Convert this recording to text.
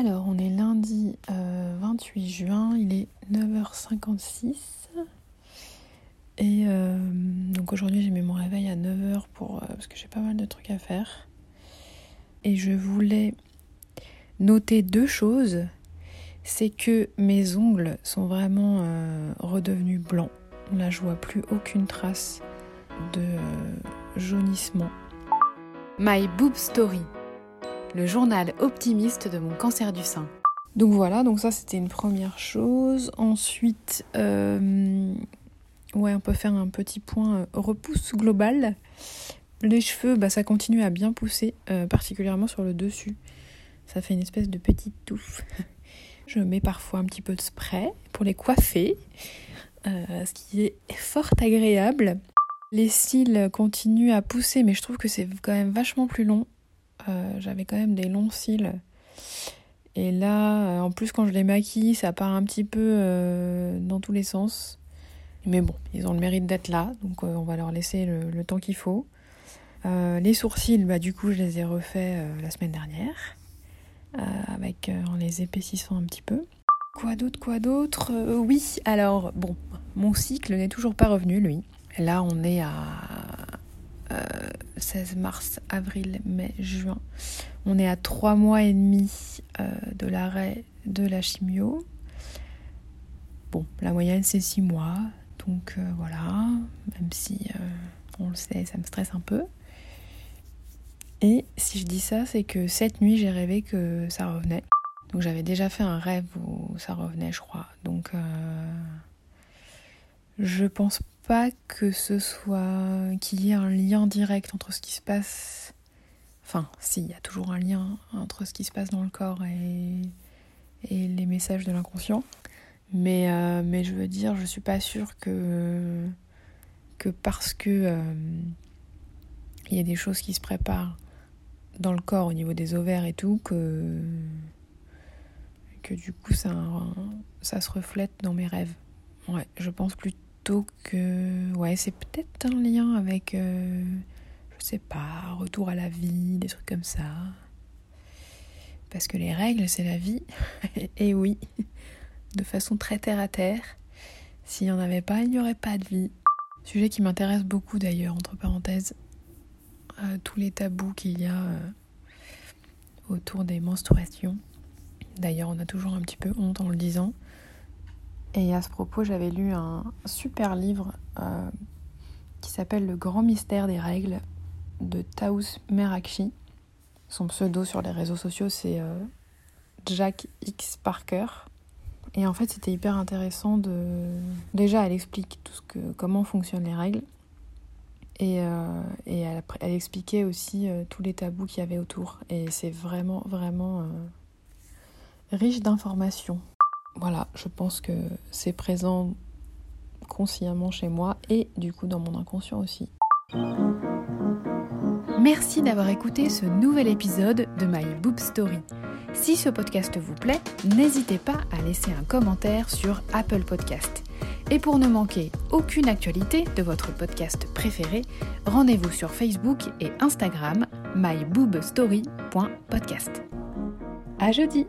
Alors, on est lundi 28 euh, juin, il est 9h56. Et euh, donc aujourd'hui, j'ai mis mon réveil à 9h pour, euh, parce que j'ai pas mal de trucs à faire. Et je voulais noter deux choses. C'est que mes ongles sont vraiment redevenus blancs. Là, je vois plus aucune trace de jaunissement. My Boob Story le journal optimiste de mon cancer du sein. Donc voilà, donc ça c'était une première chose. Ensuite, euh, ouais, on peut faire un petit point euh, repousse global. Les cheveux, bah, ça continue à bien pousser, euh, particulièrement sur le dessus. Ça fait une espèce de petite touffe. Je mets parfois un petit peu de spray pour les coiffer, ce qui est fort agréable. Les cils continuent à pousser, mais je trouve que c'est quand même vachement plus long. Euh, j'avais quand même des longs cils. Et là, euh, en plus, quand je les maquille, ça part un petit peu euh, dans tous les sens. Mais bon, ils ont le mérite d'être là, donc on va leur laisser le, temps qu'il faut. les sourcils, bah, du coup, je les ai refaits la semaine dernière, avec en les épaississant un petit peu. Quoi d'autre, quoi d'autre Oui, alors, bon, mon cycle n'est toujours pas revenu, lui. Là, on est à 16 mars, avril, mai, juin. On est à 3 mois et demi euh, de l'arrêt de la chimio. Bon, la moyenne c'est 6 mois, donc euh, voilà, même si euh, on le sait, ça me stresse un peu. Et si je dis ça, c'est que cette nuit j'ai rêvé que ça revenait. Donc j'avais déjà fait un rêve où ça revenait, je crois. Donc je pense pas que ce soit qu'il y ait un lien direct entre ce qui se passe. Enfin, si, il y a toujours un lien entre ce qui se passe dans le corps et, et les messages de l'inconscient. Mais, euh, mais je veux dire, je suis pas sûre que, que parce que euh, il y a des choses qui se préparent dans le corps au niveau des ovaires et tout, que, que du coup ça, ça se reflète dans mes rêves. Ouais, je pense plutôt que c'est peut-être un lien avec euh, je sais pas retour à la vie des trucs comme ça. Parce que les règles c'est la vie. Et oui de façon très terre à terre s'il n'y en avait pas il n'y aurait pas de vie. Sujet qui m'intéresse beaucoup d'ailleurs entre parenthèses euh, tous les tabous qu'il y a euh, autour des menstruations. D'ailleurs on a toujours un petit peu honte en le disant et à ce propos, j'avais lu un super livre euh, qui s'appelle Le grand mystère des règles de Taous Merakchi. Son pseudo sur les réseaux sociaux, c'est euh, Jack X Parker. Et en fait, c'était hyper intéressant de. Déjà, elle explique tout ce que, comment fonctionnent les règles. Et, euh, elle, expliquait aussi tous les tabous qu'il y avait autour. Et c'est vraiment, vraiment riche d'informations voilà, je pense que c'est présent consciemment chez moi et du coup dans mon inconscient aussi. Merci d'avoir écouté ce nouvel épisode de My Boob Story. Si ce podcast vous plaît, n'hésitez pas à laisser un commentaire sur Apple Podcast. Et pour ne manquer aucune actualité de votre podcast préféré, rendez-vous sur Facebook et Instagram myboobstory.podcast. À jeudi!